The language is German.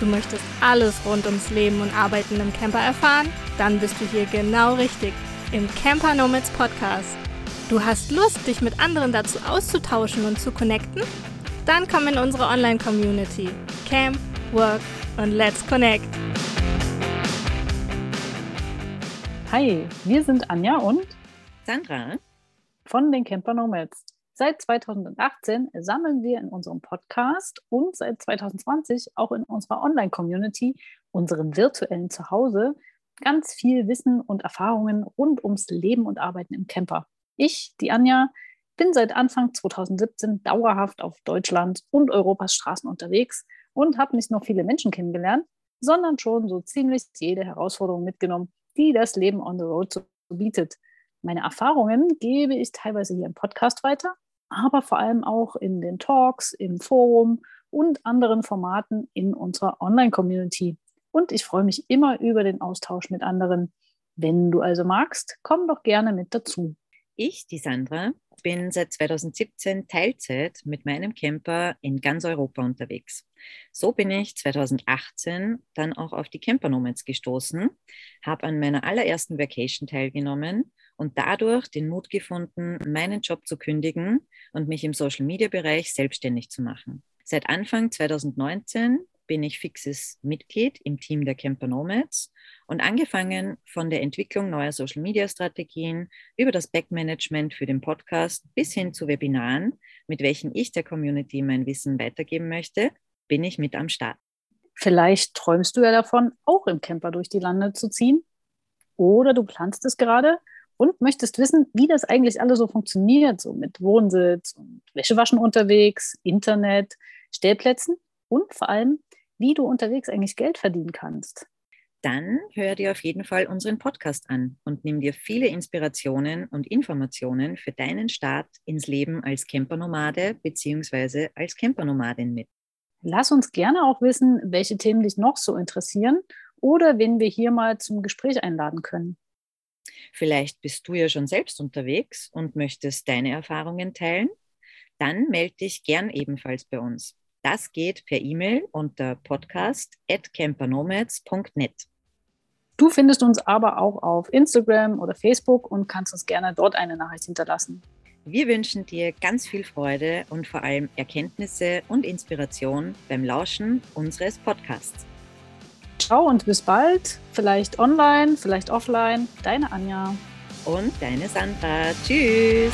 Du möchtest alles rund ums Leben und Arbeiten im Camper erfahren? Dann bist du hier genau richtig im Camper Nomads Podcast. Du hast Lust, dich mit anderen dazu auszutauschen und zu connecten? Dann komm in unsere Online-Community. Camp, Work und Let's Connect. Hi, wir sind Anja und Sandra von den Camper Nomads. Seit 2018 sammeln wir in unserem Podcast und seit 2020 auch in unserer Online-Community, unserem virtuellen Zuhause, ganz viel Wissen und Erfahrungen rund ums Leben und Arbeiten im Camper. Ich, die Anja, bin seit Anfang 2017 dauerhaft auf Deutschland und Europas Straßen unterwegs und habe nicht nur viele Menschen kennengelernt, sondern schon so ziemlich jede Herausforderung mitgenommen, die das Leben on the road so bietet. Meine Erfahrungen gebe ich teilweise hier im Podcast weiter, aber vor allem auch in den Talks, im Forum und anderen Formaten in unserer Online-Community. Und ich freue mich immer über den Austausch mit anderen. Wenn du also magst, komm doch gerne mit dazu. Ich, die Sandra, bin seit 2017 Teilzeit mit meinem Camper in ganz Europa unterwegs. So bin ich 2018 dann auch auf die Camper Nomads gestoßen, habe an meiner allerersten Vacation teilgenommen und dadurch den Mut gefunden, meinen Job zu kündigen und mich im Social-Media-Bereich selbstständig zu machen. Seit Anfang 2019 bin ich fixes Mitglied im Team der Camper Nomads und angefangen von der Entwicklung neuer Social-Media-Strategien über das Backmanagement für den Podcast bis hin zu Webinaren, mit welchen ich der Community mein Wissen weitergeben möchte, bin ich mit am Start. Vielleicht träumst du ja davon, auch im Camper durch die Lande zu ziehen. Oder du planst es gerade und möchtest wissen, wie das eigentlich alles so funktioniert, so mit Wohnsitz und Wäschewaschen unterwegs, Internet, Stellplätzen und vor allem, wie du unterwegs eigentlich Geld verdienen kannst. Dann hör dir auf jeden Fall unseren Podcast an und nimm dir viele Inspirationen und Informationen für deinen Start ins Leben als Campernomade bzw. als Campernomadin mit. Lass uns gerne auch wissen, welche Themen dich noch so interessieren oder wen wir hier mal zum Gespräch einladen können. Vielleicht bist du ja schon selbst unterwegs und möchtest deine Erfahrungen teilen. Dann melde dich gern ebenfalls bei uns. Das geht per E-Mail unter podcast.campernomads.net. Du findest uns aber auch auf Instagram oder Facebook und kannst uns gerne dort eine Nachricht hinterlassen. Wir wünschen dir ganz viel Freude und vor allem Erkenntnisse und Inspiration beim Lauschen unseres Podcasts. Ciao und bis bald. Vielleicht online, vielleicht offline. Deine Anja. Und deine Sandra. Tschüss.